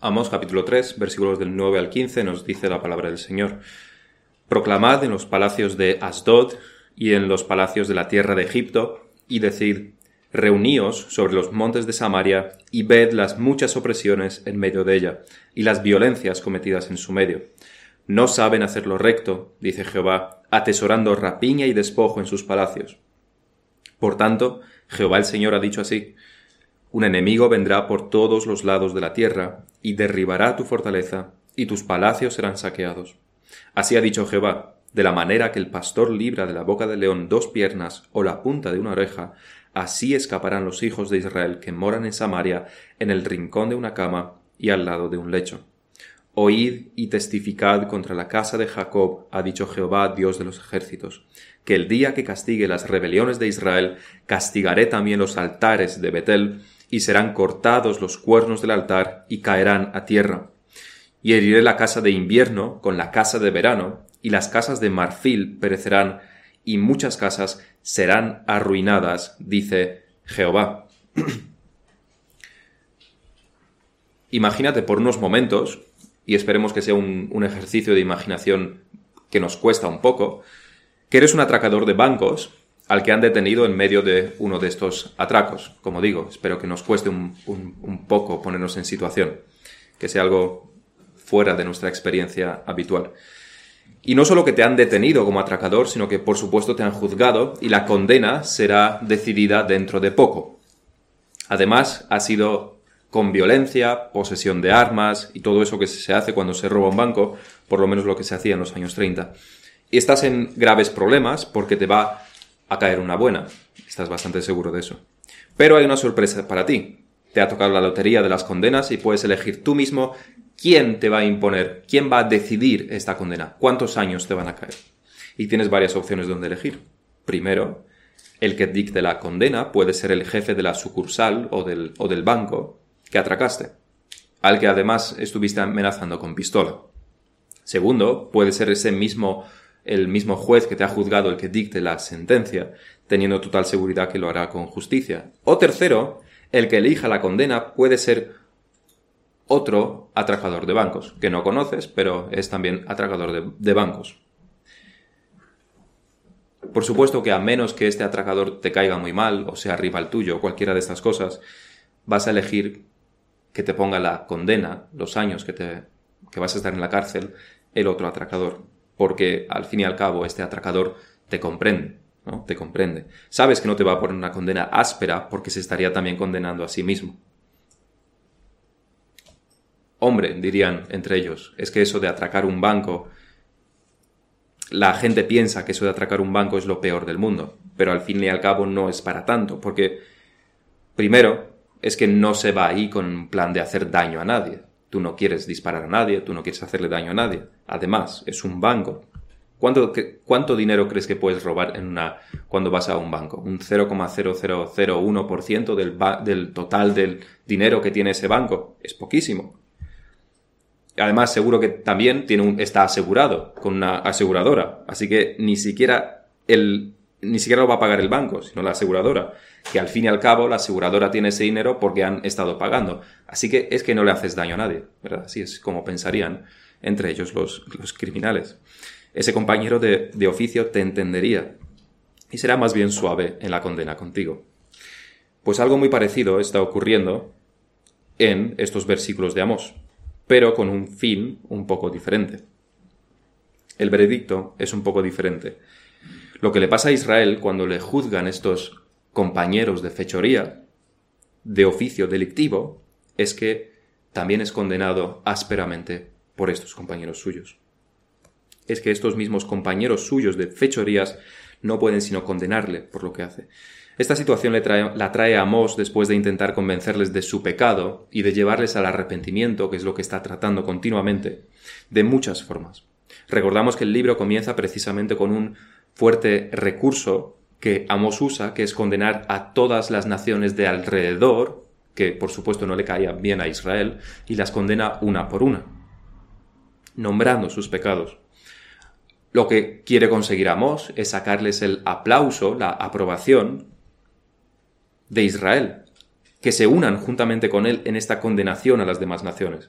Amos capítulo 3, versículos del 9 al 15 nos dice la palabra del Señor. Proclamad en los palacios de Asdod y en los palacios de la tierra de Egipto, y decid, Reuníos sobre los montes de Samaria y ved las muchas opresiones en medio de ella, y las violencias cometidas en su medio. No saben hacer lo recto, dice Jehová, atesorando rapiña y despojo en sus palacios. Por tanto, Jehová el Señor ha dicho así, un enemigo vendrá por todos los lados de la tierra, y derribará tu fortaleza, y tus palacios serán saqueados. Así ha dicho Jehová, de la manera que el pastor libra de la boca del león dos piernas o la punta de una oreja, así escaparán los hijos de Israel que moran en Samaria, en el rincón de una cama y al lado de un lecho. Oíd y testificad contra la casa de Jacob, ha dicho Jehová, Dios de los ejércitos, que el día que castigue las rebeliones de Israel, castigaré también los altares de Betel, y serán cortados los cuernos del altar y caerán a tierra. Y heriré la casa de invierno con la casa de verano, y las casas de marfil perecerán, y muchas casas serán arruinadas, dice Jehová. Imagínate por unos momentos, y esperemos que sea un, un, ejercicio de imaginación que nos cuesta un poco, que eres un atracador de bancos al que han detenido en medio de uno de estos atracos. Como digo, espero que nos cueste un, un, poco ponernos en situación, que sea algo fuera de nuestra experiencia habitual. Y no solo que te han detenido como atracador, sino que por supuesto te han juzgado y la condena será decidida dentro de poco. Además, ha sido con violencia, posesión de armas y todo eso que se hace cuando se roba un banco, por lo menos lo que se hacía en los años 30. Y estás en graves problemas porque te va a caer una buena. Estás bastante seguro de eso. Pero hay una sorpresa para ti. Te ha tocado la lotería de las condenas y puedes elegir tú mismo quién te va a imponer, quién va a decidir esta condena, cuántos años te van a caer. Y tienes varias opciones donde elegir. Primero, el que dicte la condena puede ser el jefe de la sucursal o del, o del banco que atracaste, al que además estuviste amenazando con pistola. Segundo, puede ser ese mismo el mismo juez que te ha juzgado el que dicte la sentencia, teniendo total seguridad que lo hará con justicia. O tercero, el que elija la condena puede ser otro atracador de bancos, que no conoces, pero es también atracador de, bancos. Por supuesto que a menos que este atracador te caiga muy mal, o sea rival tuyo, o cualquiera de estas cosas, vas a elegir que te ponga la condena, los años que, te, que vas a estar en la cárcel, el otro atracador porque al fin y al cabo este atracador te comprende, ¿no? Te comprende. Sabes que no te va a poner una condena áspera porque se estaría también condenando a sí mismo. Hombre, dirían entre ellos, es que eso de atracar un banco, la gente piensa que eso de atracar un banco es lo peor del mundo, pero al fin y al cabo no es para tanto, porque primero es que no se va ahí con un plan de hacer daño a nadie. Tú no quieres disparar a nadie, tú no quieres hacerle daño a nadie. Además, es un banco. ¿Cuánto, ¿Cuánto, dinero crees que puedes robar en una, cuando vas a un banco? ¿Un 0,0001% del, del total del dinero que tiene ese banco? Es poquísimo. Además, seguro que también está asegurado con una aseguradora. Así que ni siquiera el, ni siquiera lo va a pagar el banco, sino la aseguradora, que al fin y al cabo la aseguradora tiene ese dinero porque han estado pagando. Así que es que no le haces daño a nadie, ¿verdad? Así es como pensarían entre ellos los, los criminales. Ese compañero de, de oficio te entendería y será más bien suave en la condena contigo. Pues algo muy parecido está ocurriendo en estos versículos de Amós, pero con un fin un poco diferente. El veredicto es un poco diferente lo que le pasa a Israel cuando le juzgan estos compañeros de fechoría, de oficio delictivo, es que también es condenado ásperamente por estos compañeros suyos. Es que estos mismos compañeros suyos de fechorías no pueden sino condenarle por lo que hace. Esta situación le trae, la trae a Amós después de intentar convencerles de su pecado y de llevarles al arrepentimiento, que es lo que está tratando continuamente, de muchas formas. Recordamos que el libro comienza precisamente con un fuerte recurso que Amos usa, que es condenar a todas las naciones de alrededor, que por supuesto no le caían bien a Israel, y las condena una por una, nombrando sus pecados. Lo que quiere conseguir Amos es sacarles el aplauso, la aprobación de Israel, que se unan juntamente con él en esta condenación a las demás naciones.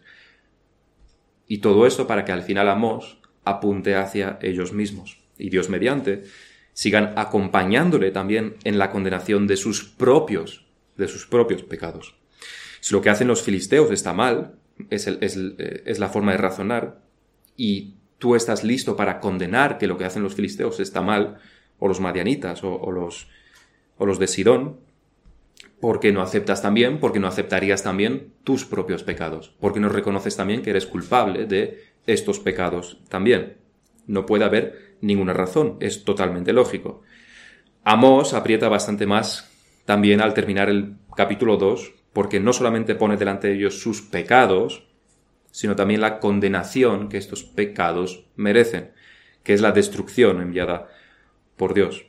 Y todo esto para que al final Amós apunte hacia ellos mismos. Y Dios mediante sigan acompañándole también en la condenación de sus propios, de sus propios pecados. Si lo que hacen los filisteos está mal, es, eh, es la forma de razonar, y tú estás listo para condenar que lo que hacen los filisteos está mal, o los madianitas, o, los, o los de Sidón, porque no aceptas también, porque no aceptarías también tus propios pecados, porque no reconoces también que eres culpable de estos pecados también. No puede haber ninguna razón, es totalmente lógico. Amós aprieta bastante más también al terminar el capítulo 2, porque no solamente pone delante de ellos sus pecados, sino también la condenación que estos pecados merecen, que es la destrucción enviada por Dios.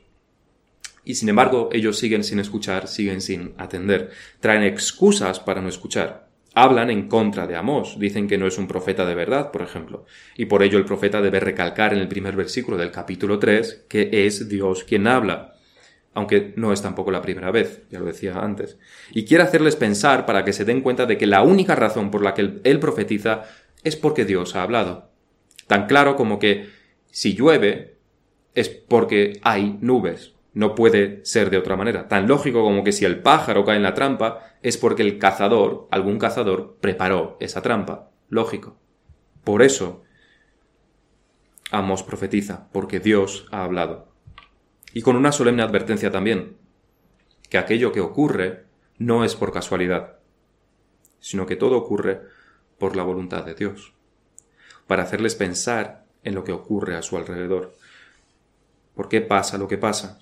Y sin embargo, ellos siguen sin escuchar, siguen sin atender, traen excusas para no escuchar. Hablan en contra de Amós, dicen que no es un profeta de verdad, por ejemplo, y por ello el profeta debe recalcar en el primer versículo del capítulo 3 que es Dios quien habla, aunque no es tampoco la primera vez, ya lo decía antes, y quiere hacerles pensar para que se den cuenta de que la única razón por la que él profetiza es porque Dios ha hablado. Tan claro como que si llueve es porque hay nubes, no puede ser de otra manera. Tan lógico como que si el pájaro cae en la trampa es porque el cazador, algún cazador, preparó esa trampa. Lógico. Por eso Amos profetiza, porque Dios ha hablado. Y con una solemne advertencia también, que aquello que ocurre no es por casualidad, sino que todo ocurre por la voluntad de Dios, para hacerles pensar en lo que ocurre a su alrededor. ¿Por qué pasa lo que pasa?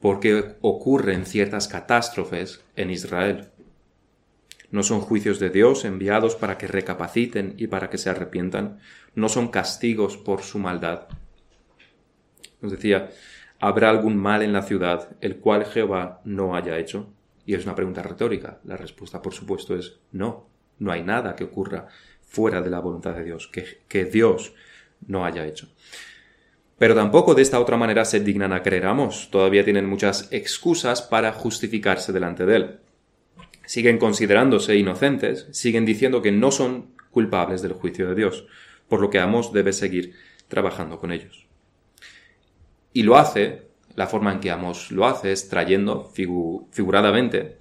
Porque ocurren ciertas catástrofes en Israel. No son juicios de Dios enviados para que recapaciten y para que se arrepientan. No son castigos por su maldad. Nos decía, ¿habrá algún mal en la ciudad el cual Jehová no haya hecho? Y es una pregunta retórica. La respuesta, por supuesto, es no. No hay nada que ocurra fuera de la voluntad de Dios, que, que Dios no haya hecho. Pero tampoco de esta otra manera se dignan a creer Amos. Todavía tienen muchas excusas para justificarse delante de él. Siguen considerándose inocentes, siguen diciendo que no son culpables del juicio de Dios, por lo que Amos debe seguir trabajando con ellos. Y lo hace, la forma en que Amos lo hace es trayendo figuradamente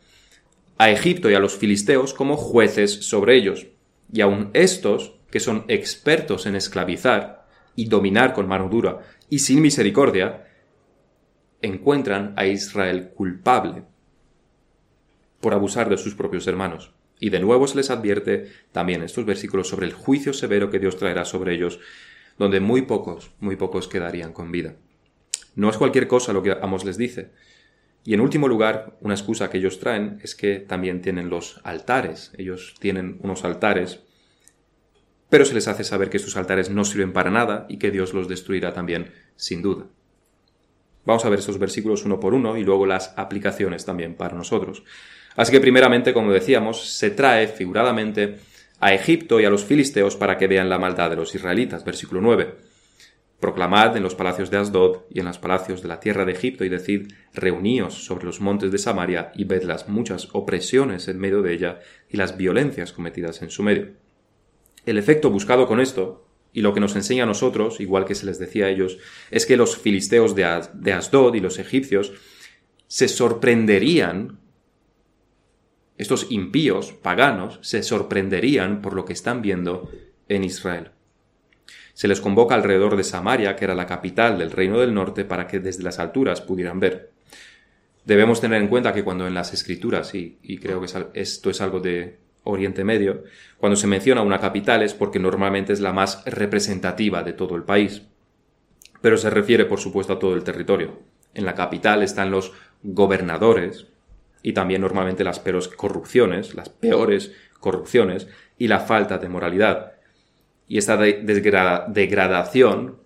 a Egipto y a los filisteos como jueces sobre ellos. Y aun estos, que son expertos en esclavizar, y dominar con mano dura y sin misericordia, encuentran a Israel culpable por abusar de sus propios hermanos. Y de nuevo se les advierte también estos versículos sobre el juicio severo que Dios traerá sobre ellos, donde muy pocos, muy pocos quedarían con vida. No es cualquier cosa lo que Amos les dice. Y en último lugar, una excusa que ellos traen es que también tienen los altares. Ellos tienen unos altares pero se les hace saber que sus altares no sirven para nada y que Dios los destruirá también, sin duda. Vamos a ver estos versículos uno por uno y luego las aplicaciones también para nosotros. Así que primeramente, como decíamos, se trae figuradamente a Egipto y a los filisteos para que vean la maldad de los israelitas. Versículo 9. Proclamad en los palacios de Asdod y en los palacios de la tierra de Egipto y decid, reuníos sobre los montes de Samaria y ved las muchas opresiones en medio de ella y las violencias cometidas en su medio. El efecto buscado con esto, y lo que nos enseña a nosotros, igual que se les decía a ellos, es que los filisteos de, Asdod y los egipcios se sorprenderían, estos impíos, paganos, se sorprenderían por lo que están viendo en Israel. Se les convoca alrededor de Samaria, que era la capital del reino del norte, para que desde las alturas pudieran ver. Debemos tener en cuenta que cuando en las escrituras, y, creo que esto es algo de, Oriente Medio, cuando se menciona una capital es porque normalmente es la más representativa de todo el país. Pero se refiere, por supuesto, a todo el territorio. En la capital están los gobernadores y también normalmente las peores corrupciones, las peores corrupciones y la falta de moralidad. Y esta degradación,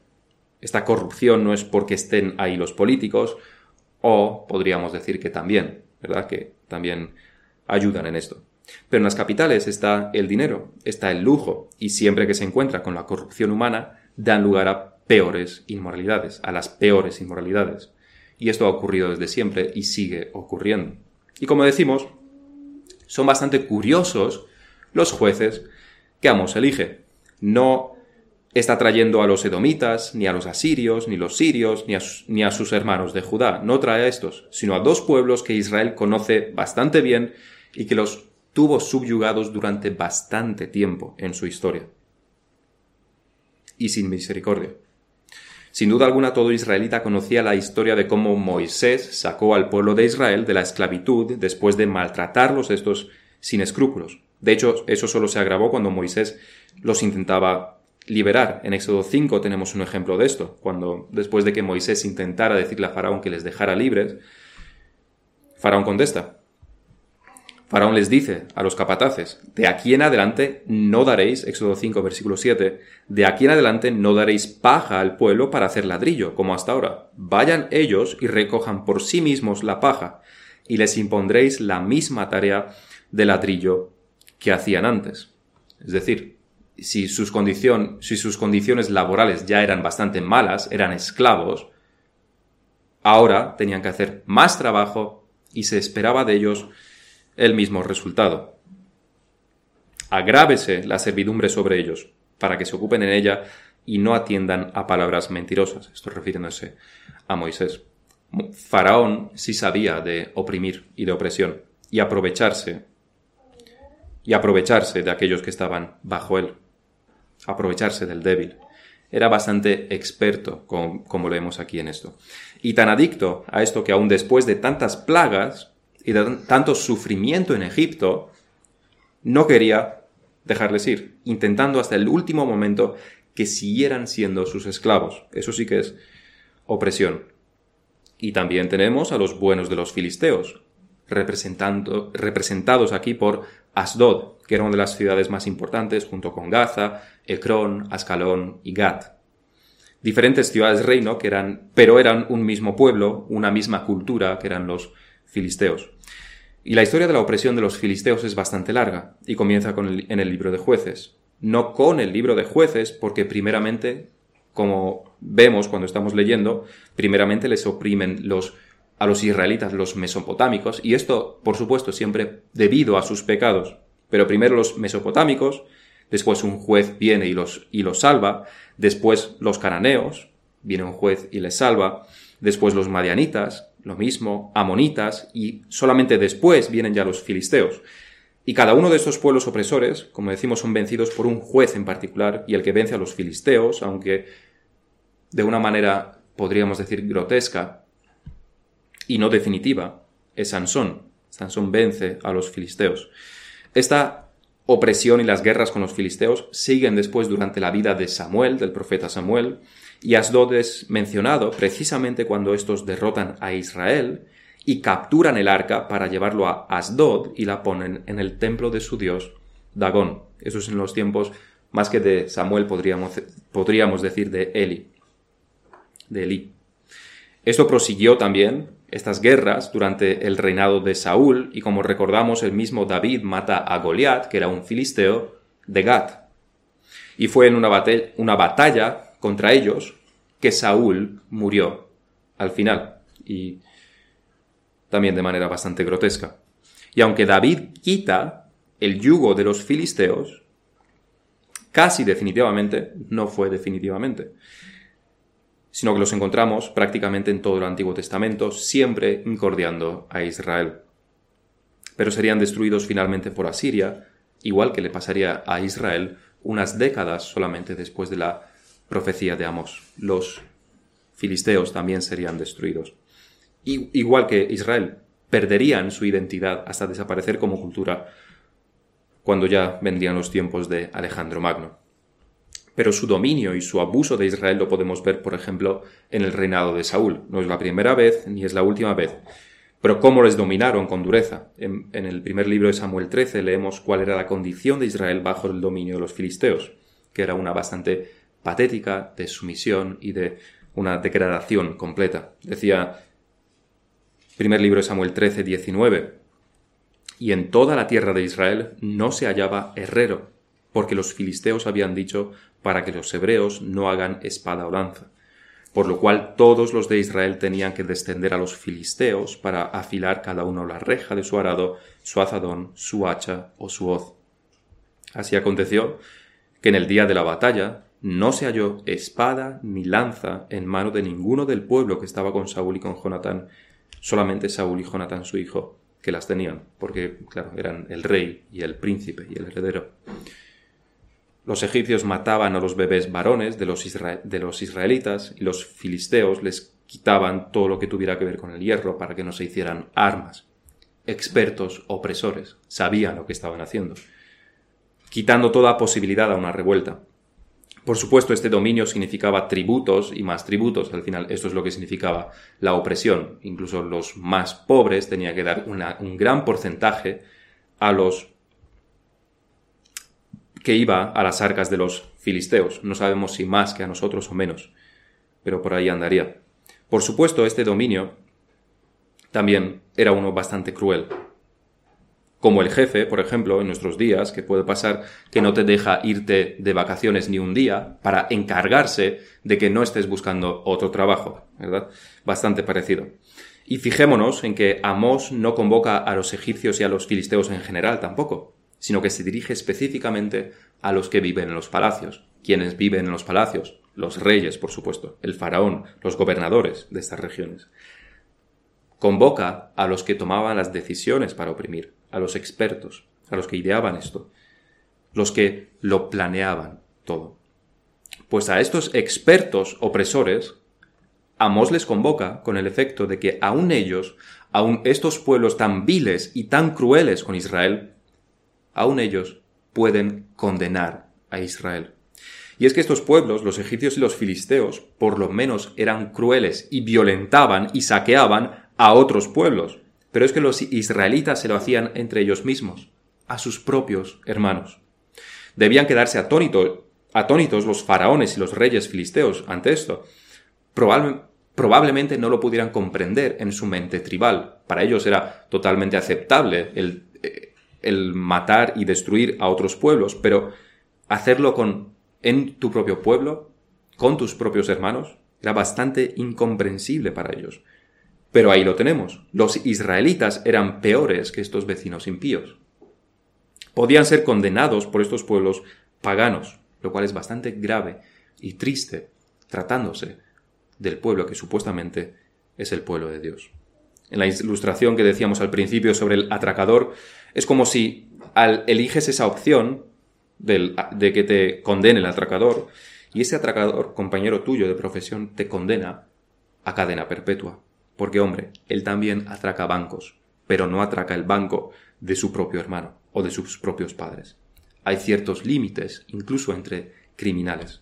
esta corrupción no es porque estén ahí los políticos, o podríamos decir que también, ¿verdad? Que también ayudan en esto. Pero en las capitales está el dinero, está el lujo, y siempre que se encuentra con la corrupción humana, dan lugar a peores inmoralidades, a las peores inmoralidades. Y esto ha ocurrido desde siempre y sigue ocurriendo. Y como decimos, son bastante curiosos los jueces que Amos elige. No está trayendo a los edomitas, ni a los asirios, ni los sirios, ni a, ni a, sus hermanos de Judá. No trae a estos, sino a dos pueblos que Israel conoce bastante bien y que los tuvo subyugados durante bastante tiempo en su historia. Y sin misericordia. Sin duda alguna todo israelita conocía la historia de cómo Moisés sacó al pueblo de Israel de la esclavitud después de maltratarlos estos sin escrúpulos. De hecho, eso solo se agravó cuando Moisés los intentaba liberar. En Éxodo 5 tenemos un ejemplo de esto, cuando después de que Moisés intentara decirle a Faraón que les dejara libres, Faraón contesta, Faraón les dice a los capataces, de aquí en adelante no daréis, Éxodo 5, versículo 7, de aquí en adelante no daréis paja al pueblo para hacer ladrillo, como hasta ahora. Vayan ellos y recojan por sí mismos la paja, y les impondréis la misma tarea de ladrillo que hacían antes. Es decir, si sus, si sus condiciones laborales ya eran bastante malas, eran esclavos, ahora tenían que hacer más trabajo y se esperaba de ellos el mismo resultado. Agrávese la servidumbre sobre ellos, para que se ocupen en ella y no atiendan a palabras mentirosas. Esto refiriéndose a Moisés. Faraón sí sabía de oprimir y de opresión y aprovecharse y aprovecharse de aquellos que estaban bajo él, aprovecharse del débil. Era bastante experto, como, como leemos aquí en esto. Y tan adicto a esto que aún después de tantas plagas, y tanto sufrimiento en Egipto, no quería dejarles ir, intentando hasta el último momento que siguieran siendo sus esclavos. Eso sí que es opresión. Y también tenemos a los buenos de los filisteos, representando, representados aquí por Asdod, que era una de las ciudades más importantes junto con Gaza, Ecrón, Ascalón y Gat. Diferentes ciudades reino que eran, pero eran un mismo pueblo, una misma cultura, que eran los filisteos. Y la historia de la opresión de los filisteos es bastante larga y comienza con en el libro de jueces. No con el libro de jueces, porque primeramente, como vemos cuando estamos leyendo, primeramente les oprimen a los israelitas los mesopotámicos, y esto, por supuesto, siempre debido a sus pecados. Pero primero los mesopotámicos, después un juez viene y los, y los salva, después los cananeos, viene un juez y les salva, después los madianitas, lo mismo, amonitas, y solamente después vienen ya los filisteos. Y cada uno de estos pueblos opresores, como decimos, son vencidos por un juez en particular, y el que vence a los filisteos, aunque de una manera podríamos decir grotesca y no definitiva, es Sansón. Sansón vence a los filisteos. Esta opresión y las guerras con los filisteos siguen después durante la vida de Samuel, del profeta Samuel, y Asdod es mencionado precisamente cuando estos derrotan a Israel y capturan el arca para llevarlo a Asdod y la ponen en el templo de su dios Dagón. Eso es en los tiempos más que de Samuel podríamos, podríamos decir de Eli. De Eli. Esto prosiguió también estas guerras durante el reinado de Saúl y como recordamos el mismo David mata a Goliat, que era un filisteo, de Gat. Y fue en una, una batalla contra ellos que Saúl murió al final y también de manera bastante grotesca. Y aunque David quita el yugo de los filisteos, casi definitivamente, no fue definitivamente, sino que los encontramos prácticamente en todo el Antiguo Testamento, siempre incordiando a Israel. Pero serían destruidos finalmente por Asiria, igual que le pasaría a Israel unas décadas solamente después de la profecía de Amos. Los filisteos también serían destruidos. igual que Israel, perderían su identidad hasta desaparecer como cultura cuando ya vendrían los tiempos de Alejandro Magno. Pero su dominio y su abuso de Israel lo podemos ver, por ejemplo, en el reinado de Saúl. No es la primera vez ni es la última vez. Pero cómo les dominaron con dureza. En, en el primer libro de Samuel 13 leemos cuál era la condición de Israel bajo el dominio de los filisteos, que era una bastante patética de sumisión y de una degradación completa. Decía, primer libro de Samuel 13, 19, y en toda la tierra de Israel no se hallaba herrero, porque los filisteos habían dicho para que los hebreos no hagan espada o lanza. por lo cual todos los de Israel tenían que descender a los filisteos para afilar cada uno la reja de su arado, su azadón, su hacha o su hoz. Así aconteció que en el día de la batalla no se halló espada ni lanza en mano de ninguno del pueblo que estaba con Saúl y con Jonatán, solamente Saúl y Jonatán su hijo, que las tenían, porque, claro, eran el rey y el príncipe y el heredero. Los egipcios mataban a los bebés varones de los, de los israelitas y los filisteos les quitaban todo lo que tuviera que ver con el hierro para que no se hicieran armas. Expertos opresores sabían lo que estaban haciendo, quitando toda posibilidad a una revuelta. Por supuesto, este dominio significaba tributos y más tributos. Al final, esto es lo que significaba la opresión. Incluso los más pobres tenían que dar un gran porcentaje a los que iba a las arcas de los filisteos. No sabemos si más que a nosotros o menos, pero por ahí andaría. Por supuesto, este dominio también era uno bastante cruel como el jefe, por ejemplo, en nuestros días, que puede pasar que no te deja irte de vacaciones ni un día para encargarse de que no estés buscando otro trabajo, ¿verdad? Bastante parecido. Y fijémonos en que Amós no convoca a los egipcios y a los filisteos en general tampoco, sino que se dirige específicamente a los que viven en los palacios. ¿Quiénes viven en los palacios? Los reyes, por supuesto, el faraón, los gobernadores de estas regiones. Convoca a los que tomaban las decisiones para oprimir, a los expertos, a los que ideaban esto, los que lo planeaban todo. Pues a estos expertos opresores, Amós les convoca con el efecto de que aun ellos, aun estos pueblos tan viles y tan crueles con Israel, aun ellos pueden condenar a Israel. Y es que estos pueblos, los egipcios y los filisteos, por lo menos eran crueles y violentaban y saqueaban a otros pueblos. Pero es que los israelitas se lo hacían entre ellos mismos, a sus propios hermanos. Debían quedarse atónitos los faraones y los reyes filisteos ante esto. probablemente no lo pudieran comprender en su mente tribal. Para ellos era totalmente aceptable el, eh, el matar y destruir a otros pueblos, pero hacerlo con, en tu propio pueblo, con tus propios hermanos, era bastante incomprensible para ellos. Pero ahí lo tenemos. Los israelitas eran peores que estos vecinos impíos. Podían ser condenados por estos pueblos paganos, lo cual es bastante grave y triste tratándose del pueblo que supuestamente es el pueblo de Dios. En la ilustración que decíamos al principio sobre el atracador, es como si al, eliges esa opción de que te condene el atracador y ese atracador, compañero tuyo de profesión, te condena a cadena perpetua. Porque, hombre, él también atraca bancos, pero no atraca el banco de su propio hermano o de sus propios padres. Hay ciertos límites, incluso entre criminales.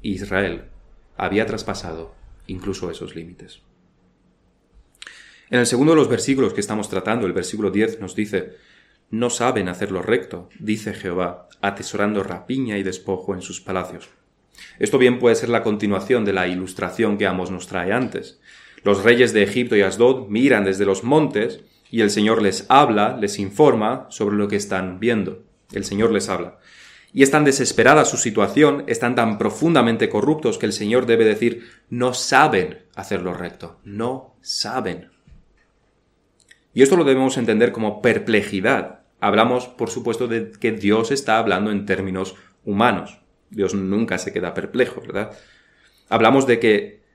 Israel había traspasado incluso esos límites. En el segundo de los versículos que estamos tratando, el versículo 10 nos dice, No saben hacer lo recto, dice Jehová, atesorando rapiña y despojo en sus palacios. Esto bien puede ser la continuación de la ilustración que Amos nos trae antes, los reyes de Egipto y Asdod miran desde los montes y el Señor les habla, les informa sobre lo que están viendo. El Señor les habla. Y es tan desesperada su situación, están tan profundamente corruptos que el Señor debe decir, no saben hacer lo recto, no saben. Y esto lo debemos entender como perplejidad. Hablamos, por supuesto, de que Dios está hablando en términos humanos. Dios nunca se queda perplejo, ¿verdad? Hablamos de que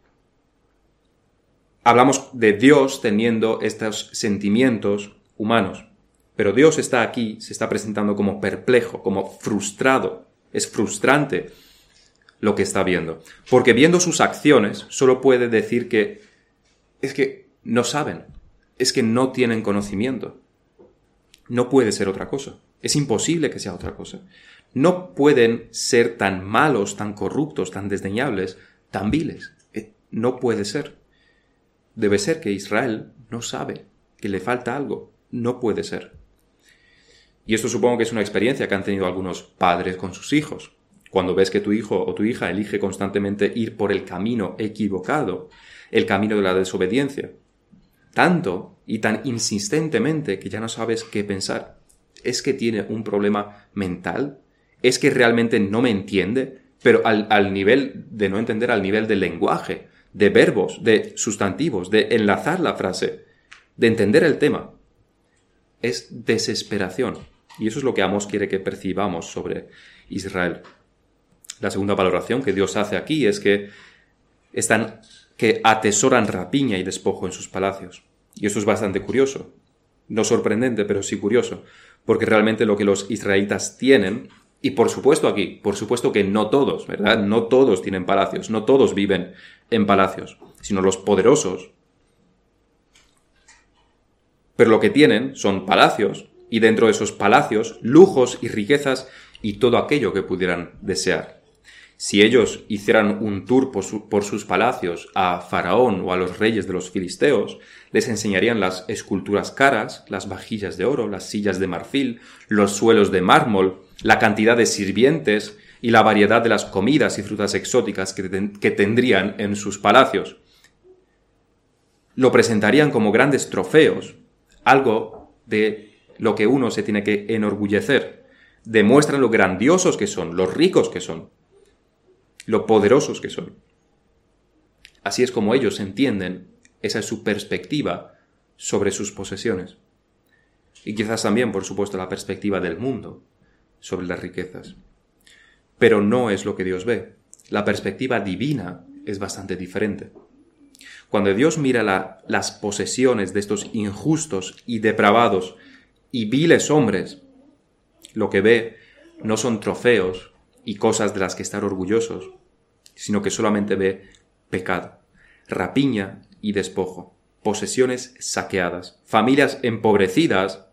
hablamos de Dios teniendo estos sentimientos humanos. Pero Dios está aquí, se está presentando como perplejo, como frustrado. Es frustrante lo que está viendo. Porque viendo sus acciones, solo puede decir que es que no saben, es que no tienen conocimiento. No puede ser otra cosa. Es imposible que sea otra cosa. No pueden ser tan malos, tan corruptos, tan desdeñables, tan viles. Eh, no puede ser. Debe ser que Israel no sabe, que le falta algo. No puede ser. Y esto supongo que es una experiencia que han tenido algunos padres con sus hijos. Cuando ves que tu hijo o tu hija elige constantemente ir por el camino equivocado, el camino de la desobediencia, tanto y tan insistentemente que ya no sabes qué pensar. ¿Es que tiene un problema mental? ¿Es que realmente no me entiende? pero al, al nivel de no entender, al nivel del lenguaje, de verbos, de sustantivos, de enlazar la frase, de entender el tema. Es desesperación. Y eso es lo que Amos quiere que percibamos sobre Israel. La segunda valoración que Dios hace aquí es que están que atesoran rapiña y despojo en sus palacios. Y esto es bastante curioso. No sorprendente, pero sí curioso, porque realmente lo que los israelitas tienen, y por supuesto aquí, por supuesto que no todos, ¿verdad? No todos tienen palacios, no todos viven en palacios, sino los poderosos. Pero lo que tienen son palacios, y dentro de esos palacios, lujos y riquezas y todo aquello que pudieran desear. Si ellos hicieran un tour por, sus palacios a Faraón o a los reyes de los filisteos, les enseñarían las esculturas caras, las vajillas de oro, las sillas de marfil, los suelos de mármol, la cantidad de sirvientes y la variedad de las comidas y frutas exóticas que, que tendrían en sus palacios. Lo presentarían como grandes trofeos, algo de lo que uno se tiene que enorgullecer. Demuestran lo grandiosos que son, los ricos que son lo poderosos que son. Así es como ellos entienden, esa es su perspectiva sobre sus posesiones. Y quizás también, por supuesto, la perspectiva del mundo sobre las riquezas. Pero no es lo que Dios ve. La perspectiva divina es bastante diferente. Cuando Dios mira las posesiones de estos injustos y depravados y viles hombres, lo que ve no son trofeos, y cosas de las que estar orgullosos, sino que solamente ve pecado, rapiña y despojo, posesiones saqueadas, familias empobrecidas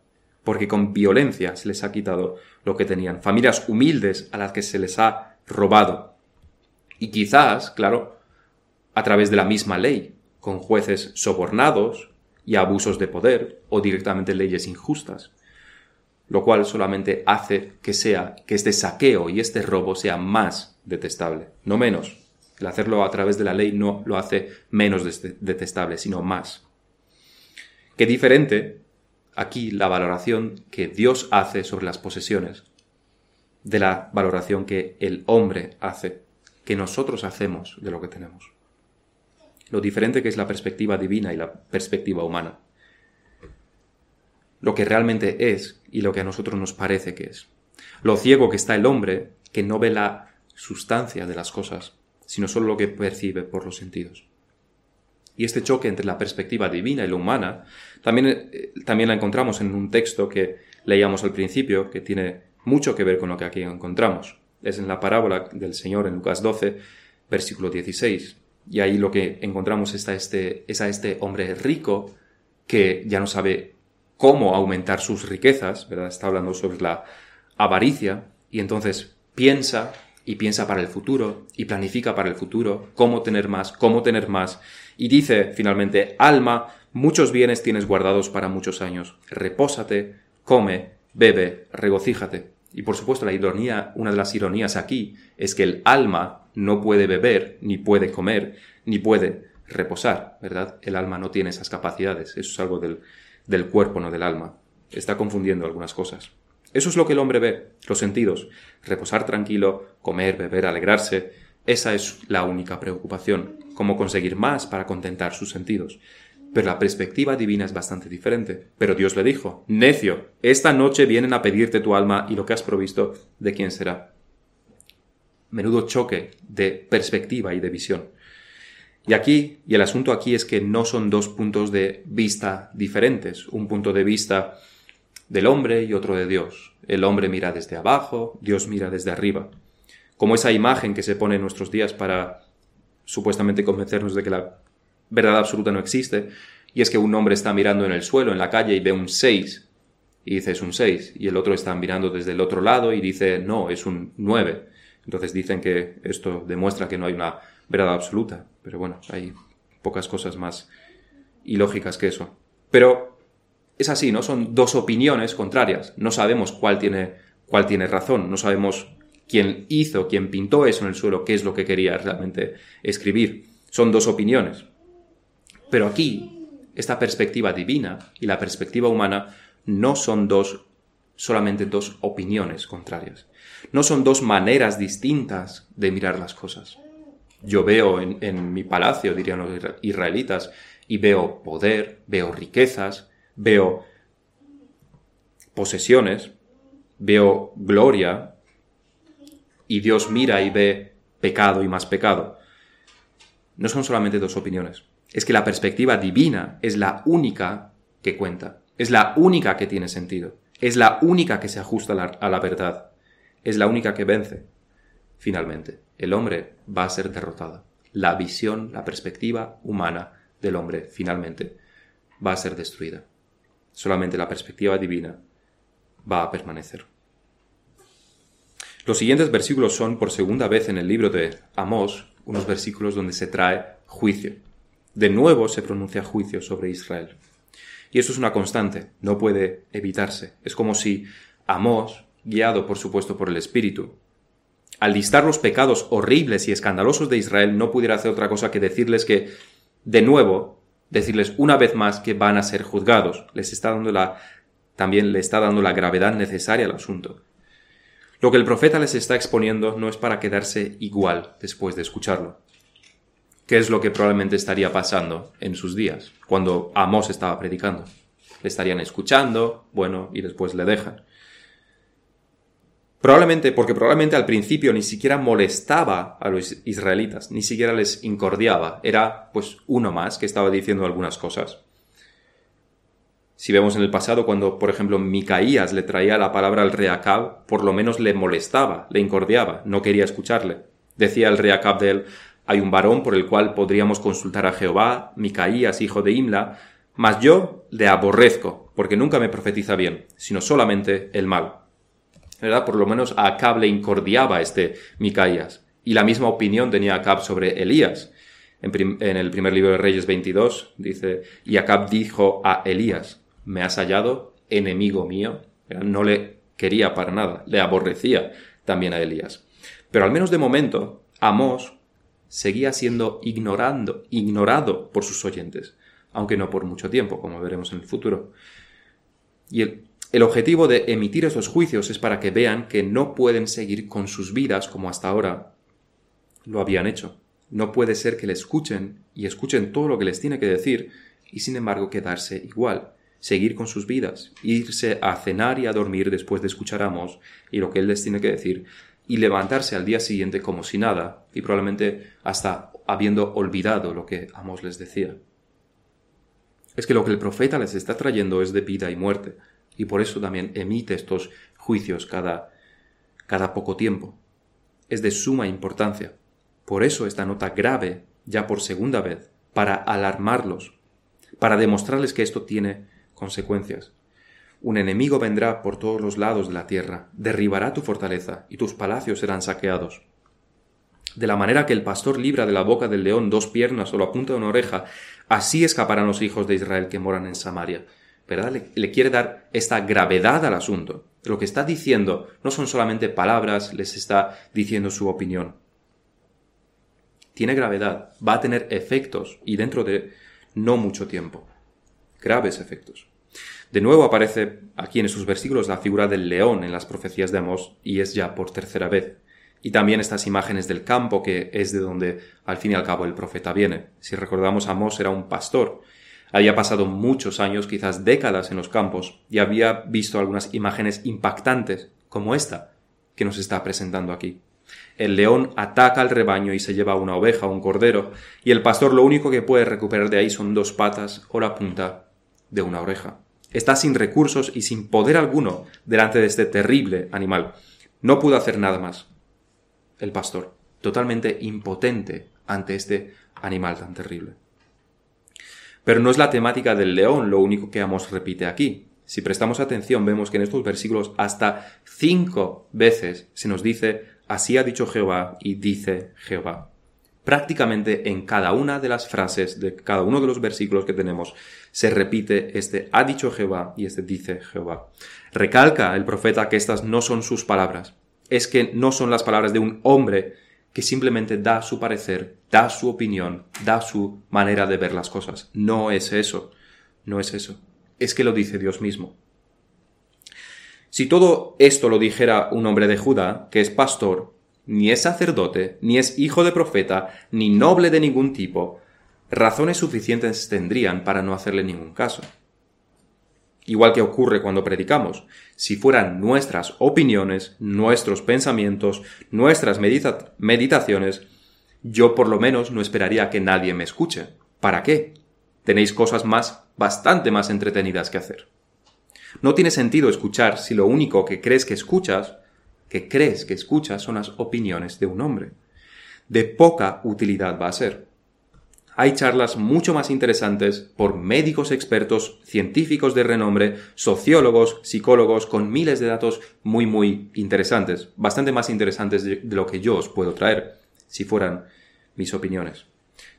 porque con violencia se les ha quitado lo que tenían, familias humildes a las que se les ha robado. Y quizás, claro, a través de la misma ley, con jueces sobornados y abusos de poder o directamente leyes injustas lo cual solamente hace que sea que este saqueo y este robo sea más detestable, no menos. El hacerlo a través de la ley no lo hace menos detestable, sino más. Qué diferente aquí la valoración que Dios hace sobre las posesiones de la valoración que el hombre hace, que nosotros hacemos de lo que tenemos. Lo diferente que es la perspectiva divina y la perspectiva humana lo que realmente es y lo que a nosotros nos parece que es. Lo ciego que está el hombre, que no ve la sustancia de las cosas, sino solo lo que percibe por los sentidos. Y este choque entre la perspectiva divina y la humana también, eh, también la encontramos en un texto que leíamos al principio, que tiene mucho que ver con lo que aquí encontramos. Es en la parábola del Señor en Lucas 12, versículo 16. Y ahí lo que encontramos es este, es a este hombre rico que ya no sabe cómo aumentar sus riquezas, ¿verdad? Está hablando sobre la avaricia y entonces piensa y piensa para el futuro y planifica para el futuro cómo tener más, cómo tener más y dice finalmente, alma, muchos bienes tienes guardados para muchos años, repósate, come, bebe, regocíjate. Y por supuesto la ironía, una de las ironías aquí es que el alma no puede beber, ni puede comer, ni puede reposar, ¿verdad? El alma no tiene esas capacidades. Eso es algo del, del cuerpo, no del alma. Está confundiendo algunas cosas. Eso es lo que el hombre ve, los sentidos. Reposar tranquilo, comer, beber, alegrarse. Esa es la única preocupación, cómo conseguir más para contentar sus sentidos. Pero la perspectiva divina es bastante diferente. Pero Dios le dijo, necio, esta noche vienen a pedirte tu alma y lo que has provisto, ¿de quién será? Menudo choque de perspectiva y de visión. Y aquí, y el asunto aquí es que no son dos puntos de vista diferentes, un punto de vista del hombre y otro de Dios. El hombre mira desde abajo, Dios mira desde arriba. Como esa imagen que se pone en nuestros días para supuestamente convencernos de que la verdad absoluta no existe, y es que un hombre está mirando en el suelo, en la calle, y ve un 6, y dice es un 6, y el otro está mirando desde el otro lado y dice no, es un 9. Entonces dicen que esto demuestra que no hay una verdad absoluta. Pero bueno, hay pocas cosas más ilógicas que eso. Pero es así, ¿no? Son dos opiniones contrarias. No sabemos cuál tiene, cuál tiene razón. No sabemos quién hizo, quién pintó eso en el suelo, qué es lo que quería realmente escribir. Son dos opiniones. Pero aquí, esta perspectiva divina y la perspectiva humana no son dos solamente dos opiniones contrarias. No son dos maneras distintas de mirar las cosas. Yo veo en, mi palacio, dirían los israelitas, y veo poder, veo riquezas, veo posesiones, veo gloria, y Dios mira y ve pecado y más pecado. No son solamente dos opiniones. Es que la perspectiva divina es la única que cuenta, es la única que tiene sentido, es la única que se ajusta a la, verdad, es la única que vence. Finalmente, el hombre va a ser derrotado. La visión, la perspectiva humana del hombre, finalmente, va a ser destruida. Solamente la perspectiva divina va a permanecer. Los siguientes versículos son, por segunda vez en el libro de Amós, unos versículos donde se trae juicio. De nuevo se pronuncia juicio sobre Israel. Y eso es una constante, no puede evitarse. Es como si Amós, guiado por supuesto por el Espíritu, al listar los pecados horribles y escandalosos de Israel, no pudiera hacer otra cosa que decirles que, de nuevo, decirles una vez más que van a ser juzgados. Les está dando la, también le está dando la gravedad necesaria al asunto. Lo que el profeta les está exponiendo no es para quedarse igual después de escucharlo. ¿Qué es lo que probablemente estaría pasando en sus días, cuando Amós estaba predicando? Le estarían escuchando, bueno, y después le dejan. Probablemente, porque probablemente al principio ni siquiera molestaba a los israelitas, ni siquiera les incordiaba, era pues uno más que estaba diciendo algunas cosas. Si vemos en el pasado cuando, por ejemplo, Micaías le traía la palabra al rey Acab, por lo menos le molestaba, le incordiaba, no quería escucharle. Decía el rey Acab de él, hay un varón por el cual podríamos consultar a Jehová, Micaías, hijo de Imla, mas yo le aborrezco, porque nunca me profetiza bien, sino solamente el mal. ¿Verdad? Por lo menos a Acab le incordiaba este Micaías. Y la misma opinión tenía Acab sobre Elías. En, en, el primer libro de Reyes 22 dice, y Acab dijo a Elías, me has hallado enemigo mío. No le quería para nada, le aborrecía también a Elías. Pero al menos de momento, Amós seguía siendo ignorando, ignorado por sus oyentes, aunque no por mucho tiempo, como veremos en el futuro. Y el, el objetivo de emitir esos juicios es para que vean que no pueden seguir con sus vidas como hasta ahora lo habían hecho. No puede ser que le escuchen y escuchen todo lo que les tiene que decir y sin embargo quedarse igual seguir con sus vidas, irse a cenar y a dormir después de escuchar a Amos y lo que él les tiene que decir, y levantarse al día siguiente como si nada, y probablemente hasta habiendo olvidado lo que Amos les decía. Es que lo que el profeta les está trayendo es de vida y muerte, y por eso también emite estos juicios cada, cada poco tiempo. Es de suma importancia. Por eso esta nota grave, ya por segunda vez, para alarmarlos, para demostrarles que esto tiene consecuencias. Un enemigo vendrá por todos los lados de la tierra, derribará tu fortaleza, y tus palacios serán saqueados. De la manera que el pastor libra de la boca del león dos piernas o la punta de una oreja, así escaparán los hijos de Israel que moran en Samaria. ¿Verdad? Le, le quiere dar esta gravedad al asunto. Lo que está diciendo no son solamente palabras, les está diciendo su opinión. Tiene gravedad, va a tener efectos y dentro de no mucho tiempo. Graves efectos. De nuevo aparece aquí en esos versículos la figura del león en las profecías de Amós y es ya por tercera vez. Y también estas imágenes del campo que es de donde al fin y al cabo el profeta viene. Si recordamos Amós era un pastor. Había pasado muchos años, quizás décadas en los campos y había visto algunas imágenes impactantes como esta que nos está presentando aquí. El león ataca al rebaño y se lleva una oveja o un cordero, y el pastor lo único que puede recuperar de ahí son dos patas o la punta de una oreja. Está sin recursos y sin poder alguno delante de este terrible animal. No pudo hacer nada más. El pastor, totalmente impotente ante este animal tan terrible. Pero no es la temática del león lo único que Amos repite aquí. Si prestamos atención, vemos que en estos versículos hasta cinco veces se nos dice, así ha dicho Jehová y dice Jehová prácticamente en cada una de las frases de cada uno de los versículos que tenemos se repite este ha dicho Jehová y este dice Jehová. Recalca el profeta que estas no son sus palabras, es que no son las palabras de un hombre que simplemente da su parecer, da su opinión, da su manera de ver las cosas. No es eso, no es eso. Es que lo dice Dios mismo. Si todo esto lo dijera un hombre de Judá, que es pastor, ni es sacerdote, ni es hijo de profeta, ni noble de ningún tipo, razones suficientes tendrían para no hacerle ningún caso. Igual que ocurre cuando predicamos, si fueran nuestras opiniones, nuestros pensamientos, nuestras meditaciones, yo por lo menos no esperaría que nadie me escuche. ¿Para qué? Tenéis cosas más, bastante más entretenidas que hacer. No tiene sentido escuchar si lo único que crees que escuchas, que crees que escuchas, son las opiniones de un hombre. De poca utilidad va a ser hay charlas mucho más interesantes por médicos expertos, científicos de renombre, sociólogos, psicólogos, con miles de datos muy, muy interesantes, bastante más interesantes de, lo que yo os puedo traer, si fueran mis opiniones.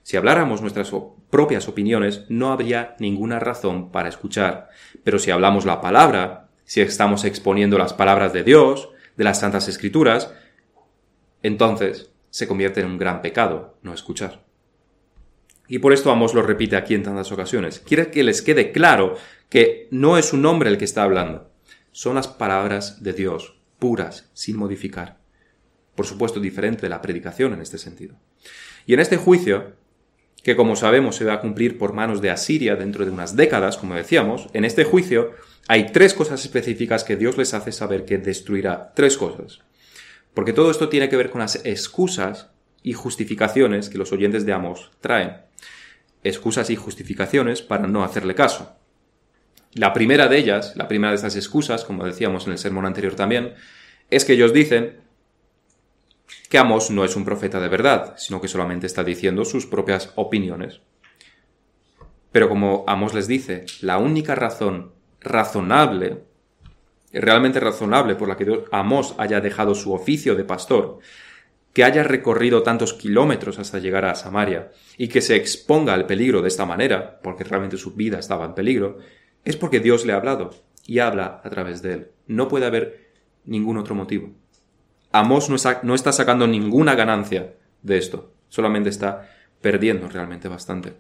Si habláramos nuestras propias opiniones, no habría ninguna razón para escuchar. Pero si hablamos la palabra, si estamos exponiendo las palabras de Dios, de las Santas Escrituras, entonces se convierte en un gran pecado no escuchar. Y por esto Amos lo repite aquí en tantas ocasiones. Quiere que les quede claro que no es un hombre el que está hablando. Son las palabras de Dios, puras, sin modificar. Por supuesto, diferente de la predicación en este sentido. Y en este juicio, que como sabemos se va a cumplir por manos de Asiria dentro de unas décadas, como decíamos, en este juicio hay tres cosas específicas que Dios les hace saber que destruirá. Tres cosas. Porque todo esto tiene que ver con las excusas y justificaciones que los oyentes de Amos traen excusas y justificaciones para no hacerle caso. La primera de ellas, la primera de estas excusas, como decíamos en el sermón anterior también, es que ellos dicen que Amos no es un profeta de verdad, sino que solamente está diciendo sus propias opiniones. Pero como Amos les dice, la única razón razonable, realmente razonable por la que Amos haya dejado su oficio de pastor, que haya recorrido tantos kilómetros hasta llegar a Samaria y que se exponga al peligro de esta manera, porque realmente su vida estaba en peligro, es porque Dios le ha hablado y habla a través de él. No puede haber ningún otro motivo. Amós no no está sacando ninguna ganancia de esto, solamente está perdiendo realmente bastante.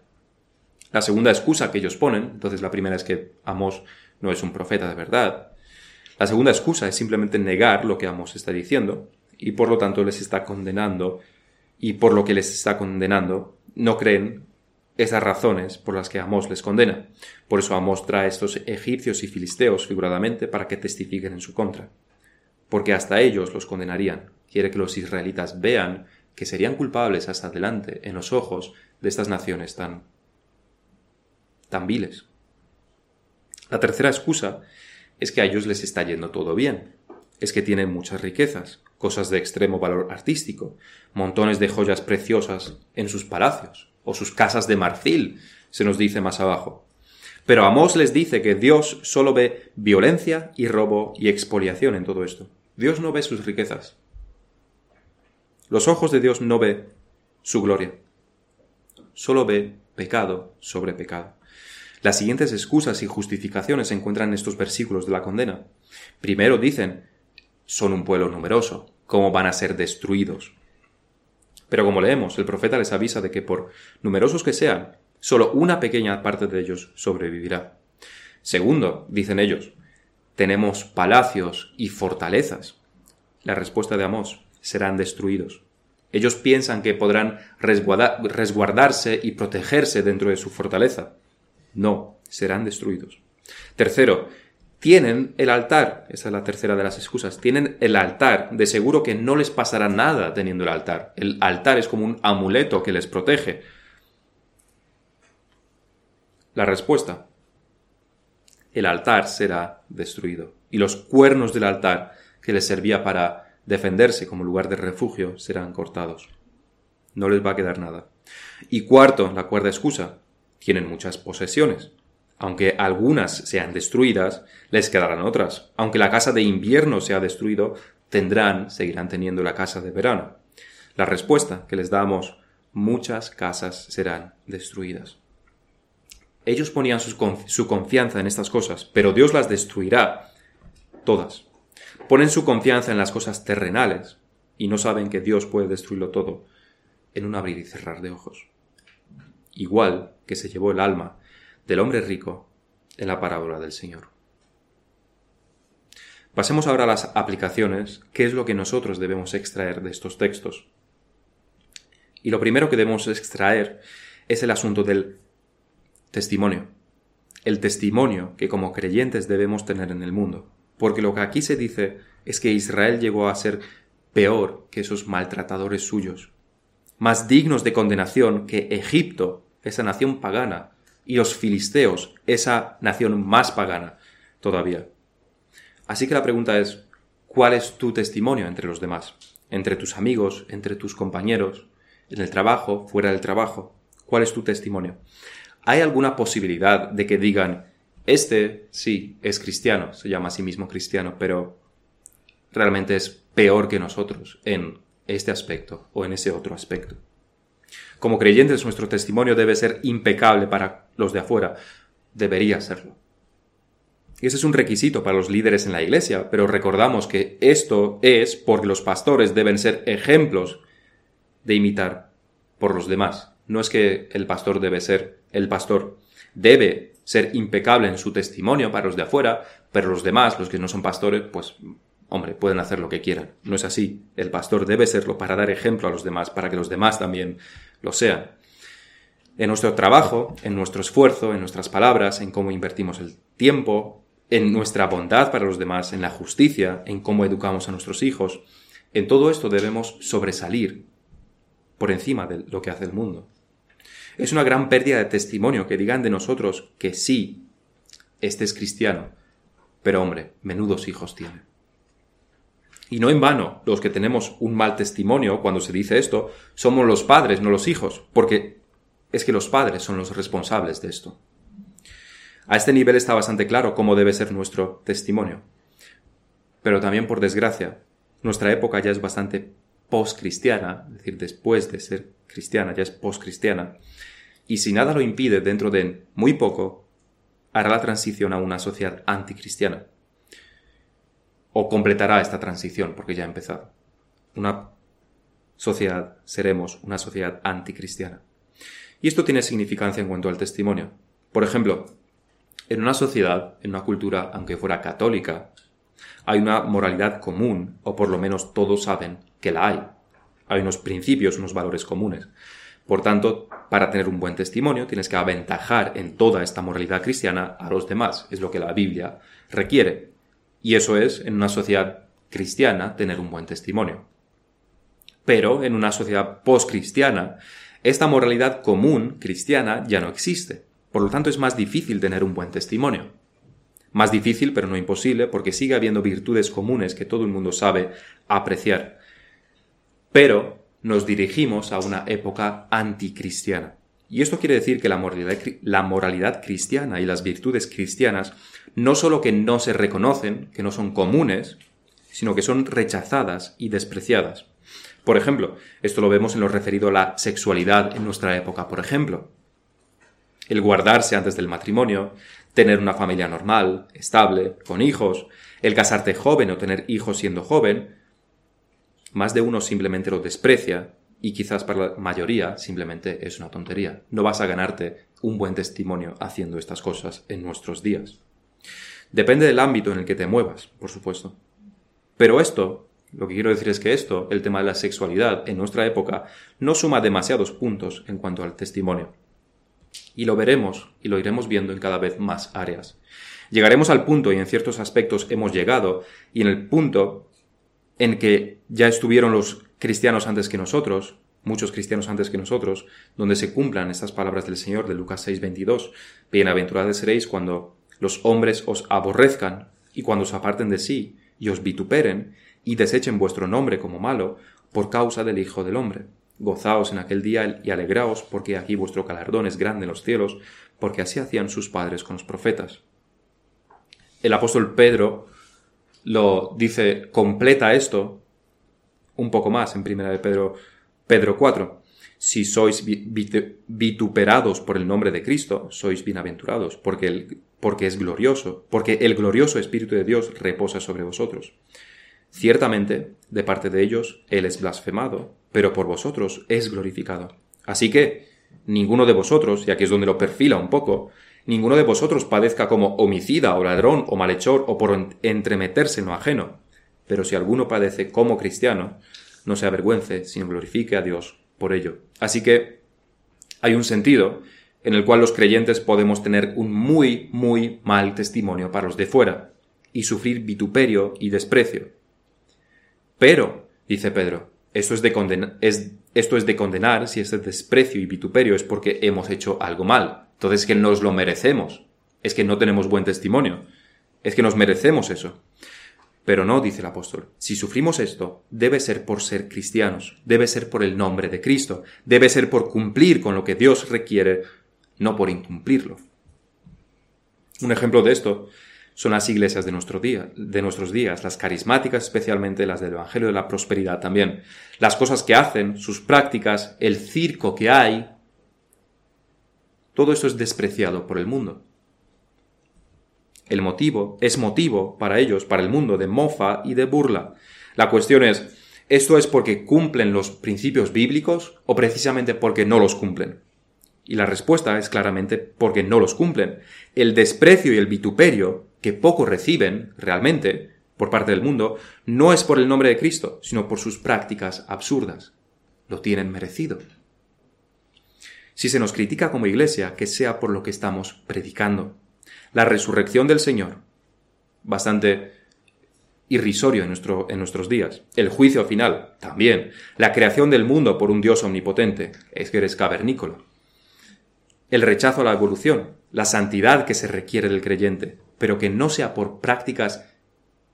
La segunda excusa que ellos ponen, entonces la primera es que Amós no es un profeta de verdad. La segunda excusa es simplemente negar lo que Amós está diciendo, y por lo tanto les está condenando y por lo que les está condenando no creen esas razones por las que Amós les condena. Por eso Amós trae a estos egipcios y filisteos figuradamente para que testifiquen en su contra. Porque hasta ellos los condenarían. Quiere que los israelitas vean que serían culpables hasta adelante en los ojos de estas naciones tan tan viles. La tercera excusa es que a ellos les está yendo todo bien, es que tienen muchas riquezas, cosas de extremo valor artístico, montones de joyas preciosas en sus palacios, o sus casas de marfil, se nos dice más abajo. Pero Amós les dice que Dios solo ve violencia y robo y expoliación en todo esto. Dios no ve sus riquezas. Los ojos de Dios no ve su gloria. Solo ve pecado sobre pecado. Las siguientes excusas y justificaciones se encuentran en estos versículos de la condena. Primero dicen, son un pueblo numeroso, ¿cómo van a ser destruidos? Pero como leemos, el profeta les avisa de que por numerosos que sean, solo una pequeña parte de ellos sobrevivirá. Segundo, dicen ellos, tenemos palacios y fortalezas. La respuesta de Amós, serán destruidos. Ellos piensan que podrán resguardarse y protegerse dentro de su fortaleza. No, serán destruidos. Tercero, tienen el altar, esa es la tercera de las excusas, tienen el altar, de seguro que no les pasará nada teniendo el altar. El altar es como un amuleto que les protege. La respuesta, el altar será destruido y los cuernos del altar que les servía para defenderse como lugar de refugio serán cortados. No les va a quedar nada. Y cuarto, la cuarta excusa, tienen muchas posesiones. Aunque algunas sean destruidas, les quedarán otras. Aunque la casa de invierno sea destruido, tendrán, seguirán teniendo la casa de verano. La respuesta que les damos, muchas casas serán destruidas. Ellos ponían su, confianza en estas cosas, pero Dios las destruirá todas. Ponen su confianza en las cosas terrenales y no saben que Dios puede destruirlo todo en un abrir y cerrar de ojos. Igual que se llevó el alma del hombre rico en la parábola del Señor. Pasemos ahora a las aplicaciones, qué es lo que nosotros debemos extraer de estos textos. Y lo primero que debemos extraer es el asunto del testimonio. El testimonio que como creyentes debemos tener en el mundo. Porque lo que aquí se dice es que Israel llegó a ser peor que esos maltratadores suyos, más dignos de condenación que Egipto, esa nación pagana, y los filisteos, esa nación más pagana todavía. Así que la pregunta es, ¿cuál es tu testimonio entre los demás? Entre tus amigos, entre tus compañeros, en el trabajo, fuera del trabajo. ¿Cuál es tu testimonio? ¿Hay alguna posibilidad de que digan, este sí es cristiano, se llama a sí mismo cristiano, pero realmente es peor que nosotros en este aspecto o en ese otro aspecto? Como creyentes, nuestro testimonio debe ser impecable para los de afuera. Debería serlo. Y ese es un requisito para los líderes en la iglesia, pero recordamos que esto es porque los pastores deben ser ejemplos de imitar por los demás. No es que el pastor debe ser, el pastor debe ser impecable en su testimonio para los de afuera, pero los demás, los que no son pastores, pues, hombre, pueden hacer lo que quieran. No es así. El pastor debe serlo para dar ejemplo a los demás, para que los demás también lo sean. En nuestro trabajo, en nuestro esfuerzo, en nuestras palabras, en cómo invertimos el tiempo, en nuestra bondad para los demás, en la justicia, en cómo educamos a nuestros hijos. En todo esto debemos sobresalir por encima de lo que hace el mundo. Es una gran pérdida de testimonio que digan de nosotros que sí, este es cristiano, pero hombre, menudos hijos tiene. Y no en vano, los que tenemos un mal testimonio cuando se dice esto, somos los padres, no los hijos, porque es que los padres son los responsables de esto. A este nivel está bastante claro cómo debe ser nuestro testimonio. Pero también, por desgracia, nuestra época ya es bastante post-cristiana, es decir, después de ser cristiana, ya es post-cristiana, y si nada lo impide, dentro de muy poco, hará la transición a una sociedad anticristiana. O completará esta transición, porque ya ha empezado. Una sociedad, seremos una sociedad anticristiana. Y esto tiene significancia en cuanto al testimonio. Por ejemplo, en una sociedad, en una cultura, aunque fuera católica, hay una moralidad común, o por lo menos todos saben que la hay. Hay unos principios, unos valores comunes. Por tanto, para tener un buen testimonio tienes que aventajar en toda esta moralidad cristiana a los demás. Es lo que la Biblia requiere. Y eso es, en una sociedad cristiana, tener un buen testimonio. Pero en una sociedad post-cristiana, esta moralidad común cristiana ya no existe. Por lo tanto, es más difícil tener un buen testimonio. Más difícil, pero no imposible, porque sigue habiendo virtudes comunes que todo el mundo sabe apreciar. Pero nos dirigimos a una época anticristiana. Y esto quiere decir que la moralidad, la moralidad, cristiana y las virtudes cristianas no solo que no se reconocen, que no son comunes, sino que son rechazadas y despreciadas. Por ejemplo, esto lo vemos en lo referido a la sexualidad en nuestra época, por ejemplo el guardarse antes del matrimonio, tener una familia normal, estable, con hijos, el casarte joven o tener hijos siendo joven, más de uno simplemente lo desprecia y quizás para la mayoría simplemente es una tontería. No vas a ganarte un buen testimonio haciendo estas cosas en nuestros días. Depende del ámbito en el que te muevas, por supuesto. Pero esto, lo que quiero decir es que esto, el tema de la sexualidad en nuestra época, no suma demasiados puntos en cuanto al testimonio. Y lo veremos y lo iremos viendo en cada vez más áreas. Llegaremos al punto, y en ciertos aspectos hemos llegado, y en el punto en que ya estuvieron los cristianos antes que nosotros, muchos cristianos antes que nosotros, donde se cumplan estas palabras del Señor de Lucas 6:22. Bienaventurados seréis cuando los hombres os aborrezcan y cuando os aparten de sí y os vituperen y desechen vuestro nombre como malo por causa del Hijo del Hombre. Gozaos en aquel día y alegraos, porque aquí vuestro galardón es grande en los cielos, porque así hacían sus padres con los profetas. El apóstol Pedro lo dice, completa esto un poco más en primera de Pedro, Pedro 4. Si sois vituperados por el nombre de Cristo, sois bienaventurados, porque, porque es glorioso, porque el glorioso Espíritu de Dios reposa sobre vosotros. Ciertamente, de parte de ellos, Él es blasfemado, pero por vosotros es glorificado. Así que, ninguno de vosotros, y aquí es donde lo perfila un poco, ninguno de vosotros padezca como homicida o ladrón o malhechor o por entremeterse en lo ajeno. Pero si alguno padece como cristiano, no se avergüence, sino glorifique a Dios por ello. Así que hay un sentido en el cual los creyentes podemos tener un muy, muy mal testimonio para los de fuera y sufrir vituperio y desprecio. Pero, dice Pedro, esto es de, es, esto es de condenar si ese desprecio y vituperio es porque hemos hecho algo mal. Entonces es que nos lo merecemos. Es que no tenemos buen testimonio. Es que nos merecemos eso. Pero no, dice el apóstol, si sufrimos esto, debe ser por ser cristianos, debe ser por el nombre de Cristo, debe ser por cumplir con lo que Dios requiere, no por incumplirlo. Un ejemplo de esto son las iglesias de, de nuestros días, las carismáticas especialmente, las del Evangelio de la Prosperidad también. Las cosas que hacen, sus prácticas, el circo que hay, todo esto es despreciado por el mundo. El motivo es motivo para ellos, para el mundo, de mofa y de burla. La cuestión es, ¿esto es porque cumplen los principios bíblicos o precisamente porque no los cumplen? Y la respuesta es claramente porque no los cumplen. El desprecio y el vituperio que poco reciben realmente por parte del mundo no es por el nombre de Cristo, sino por sus prácticas absurdas. Lo tienen merecido. Si se nos critica como iglesia, que sea por lo que estamos predicando. La resurrección del Señor, bastante irrisorio en, nuestro, en nuestros días. El juicio final, también. La creación del mundo por un Dios omnipotente, es que eres cavernícola. El rechazo a la evolución, la santidad que se requiere del creyente, pero que no sea por prácticas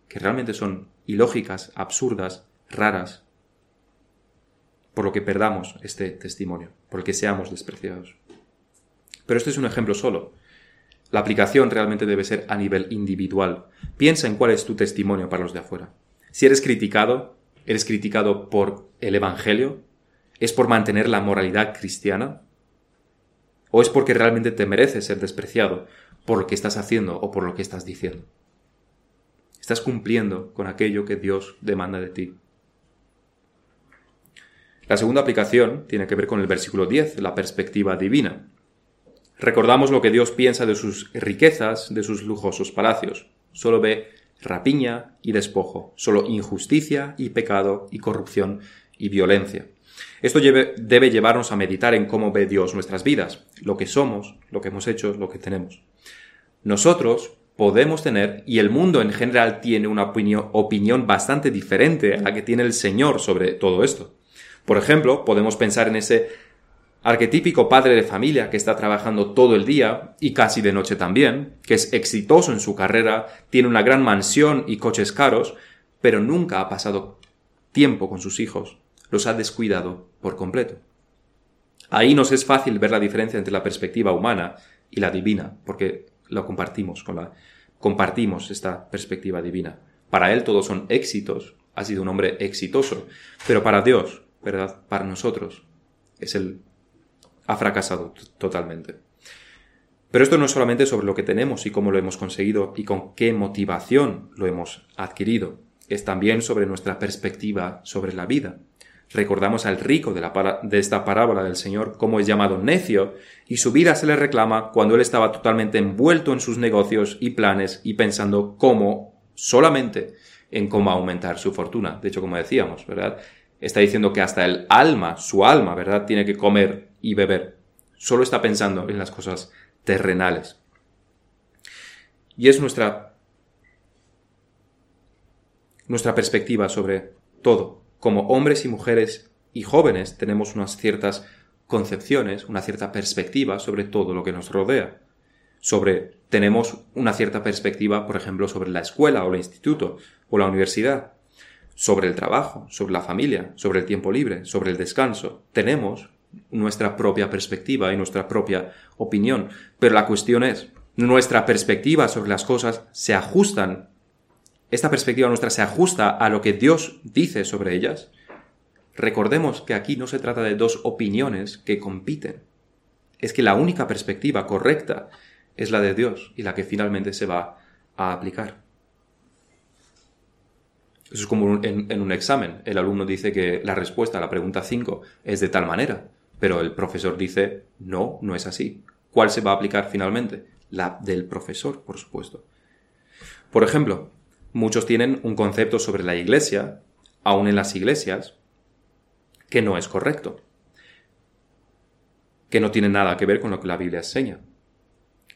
que realmente son ilógicas, absurdas, raras, por lo que perdamos este testimonio, por el que seamos despreciados. Pero este es un ejemplo solo. La aplicación realmente debe ser a nivel individual. Piensa en cuál es tu testimonio para los de afuera. Si eres criticado, eres criticado por el Evangelio, es por mantener la moralidad cristiana, o es porque realmente te mereces ser despreciado por lo que estás haciendo o por lo que estás diciendo. Estás cumpliendo con aquello que Dios demanda de ti. La segunda aplicación tiene que ver con el versículo 10, la perspectiva divina. Recordamos lo que Dios piensa de sus riquezas, de sus lujosos palacios. Solo ve rapiña y despojo, solo injusticia y pecado y corrupción y violencia. Esto debe llevarnos a meditar en cómo ve Dios nuestras vidas, lo que somos, lo que hemos hecho, lo que tenemos. Nosotros podemos tener, y el mundo en general tiene una opinión, bastante diferente a la que tiene el Señor sobre todo esto. Por ejemplo, podemos pensar en ese arquetípico padre de familia que está trabajando todo el día y casi de noche también, que es exitoso en su carrera, tiene una gran mansión y coches caros, pero nunca ha pasado tiempo con sus hijos, los ha descuidado por completo. Ahí nos es fácil ver la diferencia entre la perspectiva humana y la divina, porque lo compartimos con la, compartimos esta perspectiva divina. Para él todos son éxitos, ha sido un hombre exitoso, pero para Dios, ¿verdad? Para nosotros es el ha fracasado totalmente. Pero esto no es solamente sobre lo que tenemos y cómo lo hemos conseguido y con qué motivación lo hemos adquirido, es también sobre nuestra perspectiva sobre la vida. Recordamos al rico de, la de esta parábola del Señor como es llamado necio, y su vida se le reclama cuando él estaba totalmente envuelto en sus negocios y planes y pensando cómo, solamente en cómo aumentar su fortuna. De hecho, como decíamos, ¿verdad? Está diciendo que hasta el alma, su alma, ¿verdad? Tiene que comer y beber. Solo está pensando en las cosas terrenales. Y es nuestra, nuestra perspectiva sobre todo como hombres y mujeres y jóvenes tenemos unas ciertas concepciones, una cierta perspectiva sobre todo lo que nos rodea. Sobre, tenemos una cierta perspectiva, por ejemplo, sobre la escuela o el instituto o la universidad, sobre el trabajo, sobre la familia, sobre el tiempo libre, sobre el descanso. Tenemos nuestra propia perspectiva y nuestra propia opinión. Pero la cuestión es, nuestra perspectiva sobre las cosas se ajustan esta perspectiva nuestra se ajusta a lo que Dios dice sobre ellas, recordemos que aquí no se trata de dos opiniones que compiten. Es que la única perspectiva correcta es la de Dios y la que finalmente se va a aplicar. Eso es como en, en, un examen. El alumno dice que la respuesta a la pregunta 5 es de tal manera, pero el profesor dice, no, no es así. ¿Cuál se va a aplicar finalmente? la del profesor, por supuesto. Por ejemplo, muchos tienen un concepto sobre la iglesia, aún en las iglesias, que no es correcto, que no tiene nada que ver con lo que la Biblia enseña,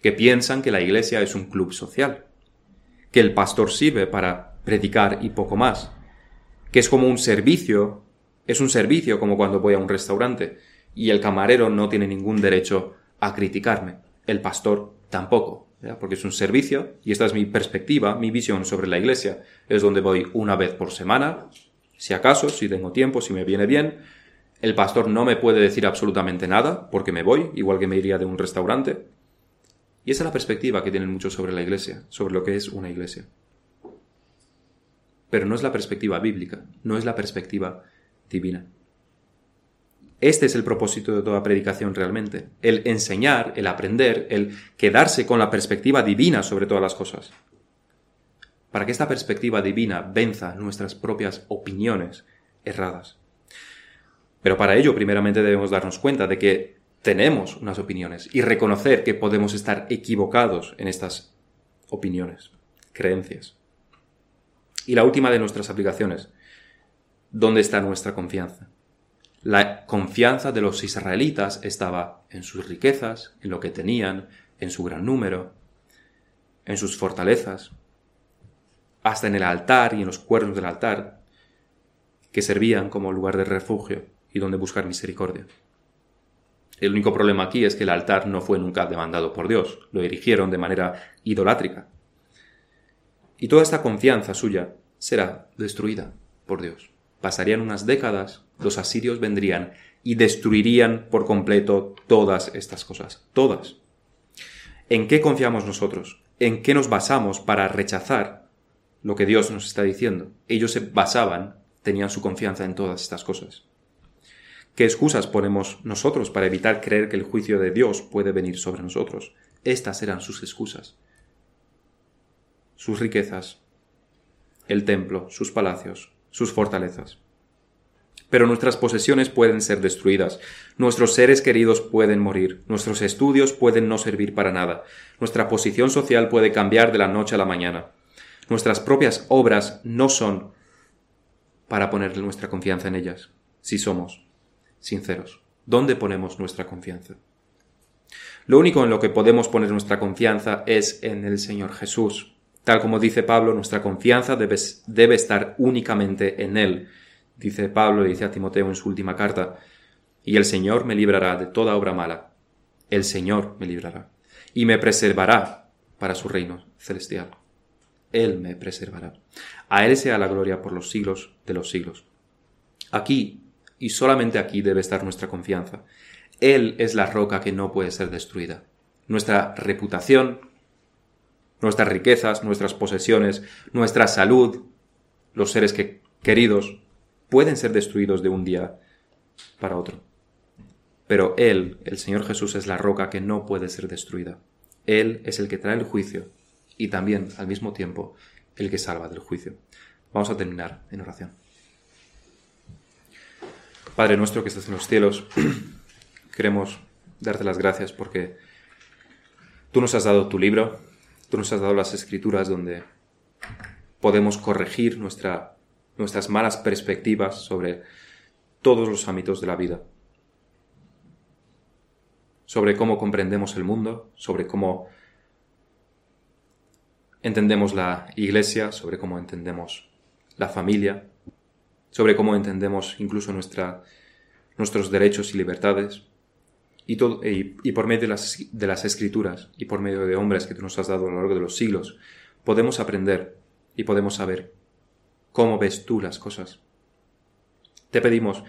que piensan que la iglesia es un club social, que el pastor sirve para predicar y poco más, que es como un servicio, es un servicio como cuando voy a un restaurante y el camarero no tiene ningún derecho a criticarme, el pastor tampoco, porque es un servicio y esta es mi perspectiva, mi visión sobre la iglesia, es donde voy una vez por semana, si acaso, si tengo tiempo, si me viene bien, el pastor no me puede decir absolutamente nada porque me voy, igual que me iría de un restaurante. Y esa es la perspectiva que tienen muchos sobre la iglesia, sobre lo que es una iglesia. Pero no es la perspectiva bíblica, no es la perspectiva divina. Este es el propósito de toda predicación realmente, el enseñar, el aprender, el quedarse con la perspectiva divina sobre todas las cosas. Para que esta perspectiva divina venza nuestras propias opiniones erradas. Pero para ello primeramente debemos darnos cuenta de que tenemos unas opiniones y reconocer que podemos estar equivocados en estas opiniones, creencias. Y la última de nuestras aplicaciones, ¿dónde está nuestra confianza? La confianza de los israelitas estaba en sus riquezas, en lo que tenían, en su gran número, en sus fortalezas, hasta en el altar y en los cuernos del altar, que servían como lugar de refugio y donde buscar misericordia. El único problema aquí es que el altar no fue nunca demandado por Dios, lo erigieron de manera idolátrica. Y toda esta confianza suya será destruida por Dios. Pasarían unas décadas, los asirios vendrían y destruirían por completo todas estas cosas, todas. ¿En qué confiamos nosotros? ¿En qué nos basamos para rechazar lo que Dios nos está diciendo? Ellos se basaban, tenían su confianza en todas estas cosas. ¿Qué excusas ponemos nosotros para evitar creer que el juicio de Dios puede venir sobre nosotros? Estas eran sus excusas. Sus riquezas, el templo, sus palacios, sus fortalezas. Pero nuestras posesiones pueden ser destruidas, nuestros seres queridos pueden morir, nuestros estudios pueden no servir para nada, nuestra posición social puede cambiar de la noche a la mañana. Nuestras propias obras no son para poner nuestra confianza en ellas, si somos sinceros. ¿Dónde ponemos nuestra confianza? Lo único en lo que podemos poner nuestra confianza es en el Señor Jesús. Tal como dice Pablo, nuestra confianza debe, debe estar únicamente en Él. Dice Pablo, dice a Timoteo en su última carta, y el Señor me librará de toda obra mala. El Señor me librará y me preservará para su reino celestial. Él me preservará. A Él sea la gloria por los siglos de los siglos. Aquí y solamente aquí debe estar nuestra confianza. Él es la roca que no puede ser destruida. Nuestra reputación, nuestras riquezas, nuestras posesiones, nuestra salud, los seres que, queridos, pueden ser destruidos de un día para otro. Pero Él, el Señor Jesús, es la roca que no puede ser destruida. Él es el que trae el juicio y también, al mismo tiempo, el que salva del juicio. Vamos a terminar en oración. Padre nuestro que estás en los cielos, queremos darte las gracias porque tú nos has dado tu libro, tú nos has dado las escrituras donde podemos corregir nuestra, nuestras malas perspectivas sobre todos los ámbitos de la vida, sobre cómo comprendemos el mundo, sobre cómo entendemos la iglesia, sobre cómo entendemos la familia, sobre cómo entendemos incluso nuestros derechos y libertades. Y, por medio de las, de las escrituras y por medio de hombres que tú nos has dado a lo largo de los siglos, podemos aprender y podemos saber cómo ves tú las cosas. Te pedimos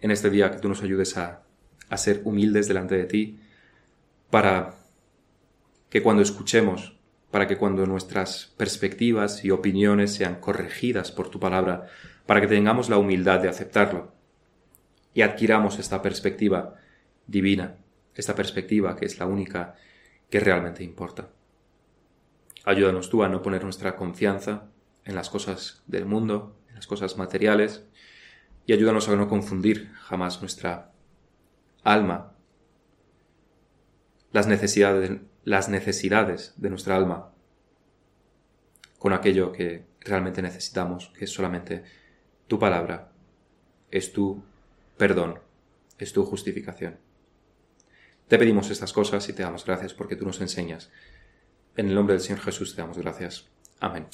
en este día que tú nos ayudes a, ser humildes delante de ti, para que cuando escuchemos, para que cuando nuestras perspectivas y opiniones sean corregidas por tu palabra, para que tengamos la humildad de aceptarlo y adquiramos esta perspectiva divina, esta perspectiva que es la única que realmente importa. Ayúdanos tú a no poner nuestra confianza en las cosas del mundo, en las cosas materiales, y ayúdanos a no confundir jamás nuestra alma, las necesidades, las necesidades de nuestra alma con aquello que realmente necesitamos, que es solamente tu palabra, es tu perdón, es tu justificación. Te pedimos estas cosas y te damos gracias porque tú nos enseñas. En el nombre del Señor Jesús te damos gracias. Amén.